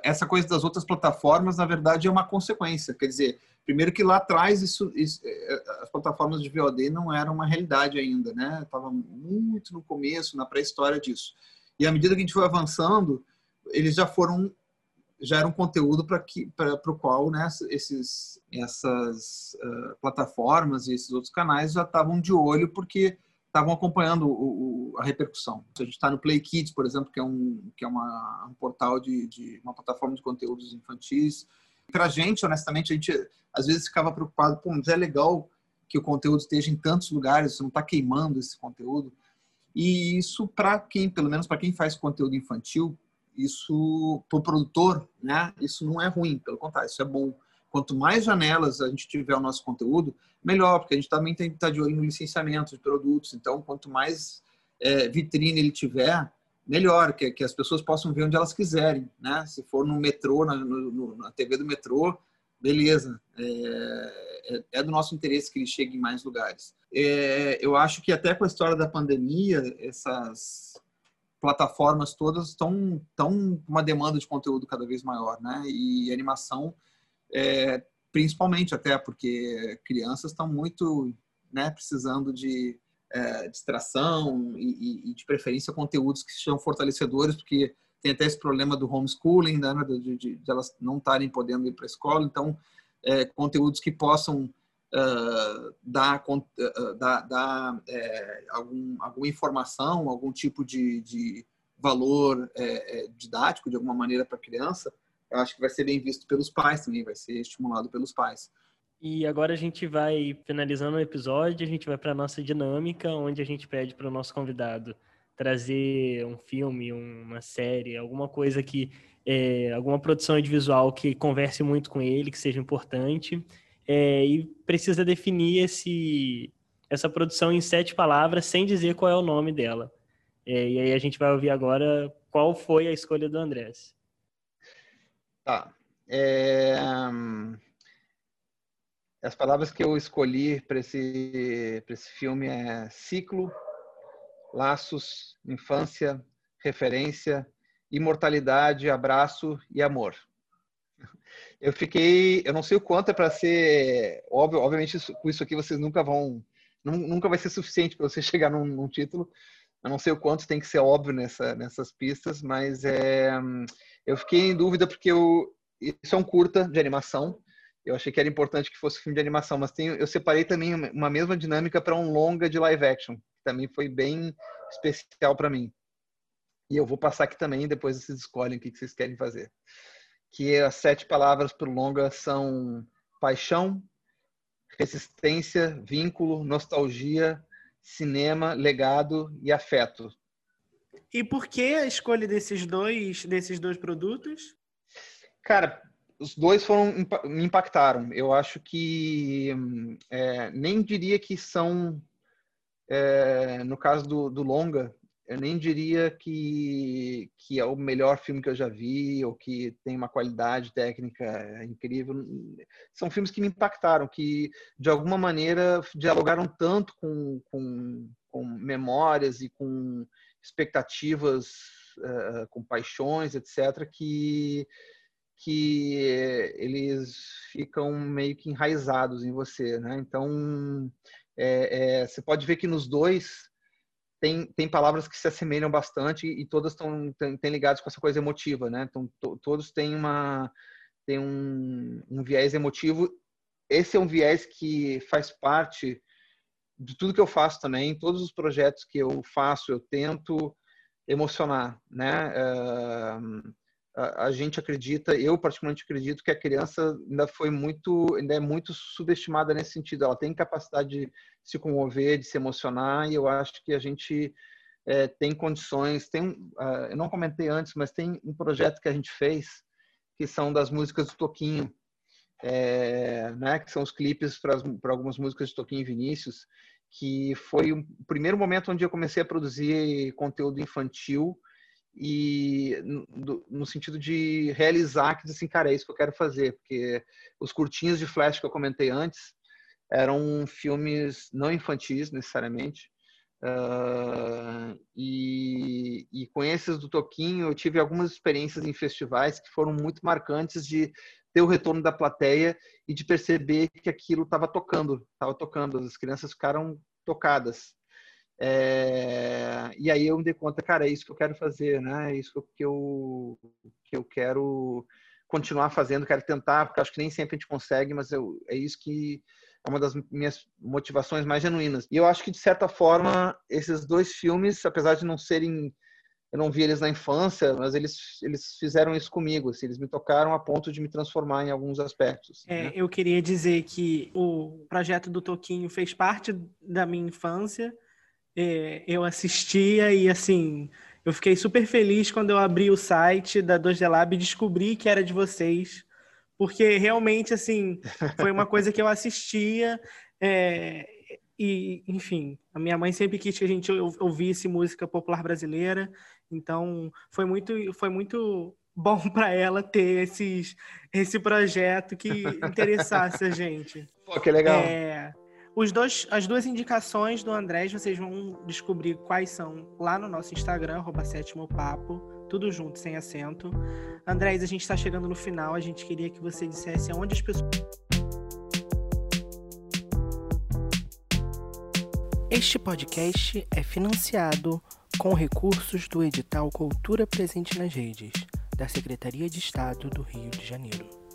essa coisa das outras plataformas, na verdade, é uma consequência. Quer dizer, primeiro que lá atrás isso, isso, é, as plataformas de VOD não eram uma realidade ainda, né? Estava muito no começo, na pré-história disso. E à medida que a gente foi avançando, eles já foram já era um conteúdo para o qual né, esses, essas uh, plataformas e esses outros canais já estavam de olho porque estavam acompanhando o, o, a repercussão. A gente está no Play Kids, por exemplo, que é um, que é uma, um portal de, de uma plataforma de conteúdos infantis. Para a gente, honestamente, a gente às vezes ficava preocupado, pô, mas é legal que o conteúdo esteja em tantos lugares, você não está queimando esse conteúdo. E isso, para quem, pelo menos para quem faz conteúdo infantil, isso, para o produtor, né, isso não é ruim, pelo contrário, isso é bom Quanto mais janelas a gente tiver o nosso conteúdo, melhor, porque a gente também tem que estar de olho no licenciamento de produtos. Então, quanto mais é, vitrine ele tiver, melhor, que, que as pessoas possam ver onde elas quiserem. Né? Se for no metrô, na, no, na TV do metrô, beleza. É, é, é, do nosso interesse que ele chegue em mais lugares. É, eu acho que até com a história da pandemia, essas plataformas todas estão com uma demanda de conteúdo cada vez maior, né? E animação é, principalmente até porque crianças estão muito né, precisando de é, distração e, e, de preferência conteúdos que sejam fortalecedores, porque tem até esse problema do homeschooling, né, de, de, de elas não estarem podendo ir para a escola, então é, conteúdos que possam uh, dar, uh, dar, dar é, algum, alguma informação, algum tipo de, de valor é, é, didático de alguma maneira para a criança, eu acho que vai ser bem visto pelos pais também, vai ser estimulado pelos pais. E agora a gente vai finalizando o episódio, a gente vai para nossa dinâmica, onde a gente pede para o nosso convidado trazer um filme, uma série, alguma coisa que é, alguma produção audiovisual que converse muito com ele, que seja importante, é, e precisa definir esse essa produção em sete palavras sem dizer qual é o nome dela. É, e aí a gente vai ouvir agora qual foi a escolha do Andrés. Tá. É... As palavras que eu escolhi para esse, esse filme é ciclo, laços, infância, referência, imortalidade, abraço e amor. Eu fiquei, eu não sei o quanto é para ser óbvio, obviamente com isso aqui vocês nunca vão, nunca vai ser suficiente para você chegar num, num, título. Eu não sei o quanto tem que ser óbvio nessa, nessas pistas, mas é, eu fiquei em dúvida porque eu, isso é um curta de animação. Eu achei que era importante que fosse filme de animação, mas tem, eu separei também uma mesma dinâmica para um longa de live action, que também foi bem especial para mim. E eu vou passar aqui também, depois vocês escolhem o que vocês querem fazer. Que as sete palavras para o longa são paixão, resistência, vínculo, nostalgia, cinema, legado e afeto. E por que a escolha desses dois, desses dois produtos? Cara, os dois foram me impactaram. Eu acho que é, nem diria que são, é, no caso do, do longa, eu nem diria que, que é o melhor filme que eu já vi ou que tem uma qualidade técnica incrível. São filmes que me impactaram, que de alguma maneira dialogaram tanto com, com, com memórias e com expectativas, uh, com paixões, etc., que, que eles ficam meio que enraizados em você. Né? Então, é, é, você pode ver que nos dois tem, tem palavras que se assemelham bastante e todas estão têm ligadas com essa coisa emotiva, né? Então, to, todos têm uma tem um, um viés emotivo. Esse é um viés que faz parte de tudo que eu faço também. Todos os projetos que eu faço, eu tento emocionar, né? Uh, a, gente acredita, eu particularmente acredito que a criança ainda foi muito, ainda é muito subestimada nesse sentido. Ela tem capacidade de se comover, de se emocionar, e eu acho que a gente é, tem condições. Tem, uh, eu não comentei antes, mas tem um projeto que a gente fez que são das músicas do Toquinho, é, né, que são os clipes para algumas músicas de Toquinho e Vinícius, que foi o primeiro momento onde eu comecei a produzir conteúdo infantil e no, no, sentido de realizar que assim, cara, é isso que eu quero fazer, porque os curtinhos de flash que eu comentei antes eram filmes não infantis necessariamente, uh, e, e com esses do Toquinho eu tive algumas experiências em festivais que foram muito marcantes de ter o retorno da plateia e de perceber que aquilo estava tocando, estava tocando, as crianças ficaram tocadas. É, e aí eu me dei conta, cara, é isso que eu quero fazer, né? É isso que eu, que eu quero continuar fazendo, quero tentar, porque acho que nem sempre a gente consegue, mas eu, é isso que é uma das minhas motivações mais genuínas. E eu acho que, de certa forma, esses dois filmes, apesar de não serem. Eu não vi eles na infância, mas eles, eles fizeram isso comigo. Assim, eles me tocaram a ponto de me transformar em alguns aspectos. É, né? Eu queria dizer que o projeto do Toquinho fez parte da minha infância é, eu assistia e assim, eu fiquei super feliz quando eu abri o site da 2D Lab e descobri que era de vocês, porque realmente assim foi uma coisa que eu assistia é, e enfim, a minha mãe sempre quis que a gente ouvisse música popular brasileira, então foi muito foi muito bom para ela ter esses, esse projeto que interessasse a gente. Pô, que legal. É, os dois, as duas indicações do Andrés, vocês vão descobrir quais são lá no nosso Instagram, sétimo papo, tudo junto, sem acento. Andrés, a gente está chegando no final, a gente queria que você dissesse aonde as pessoas. Este podcast é financiado com recursos do edital Cultura Presente nas Redes, da Secretaria de Estado do Rio de Janeiro.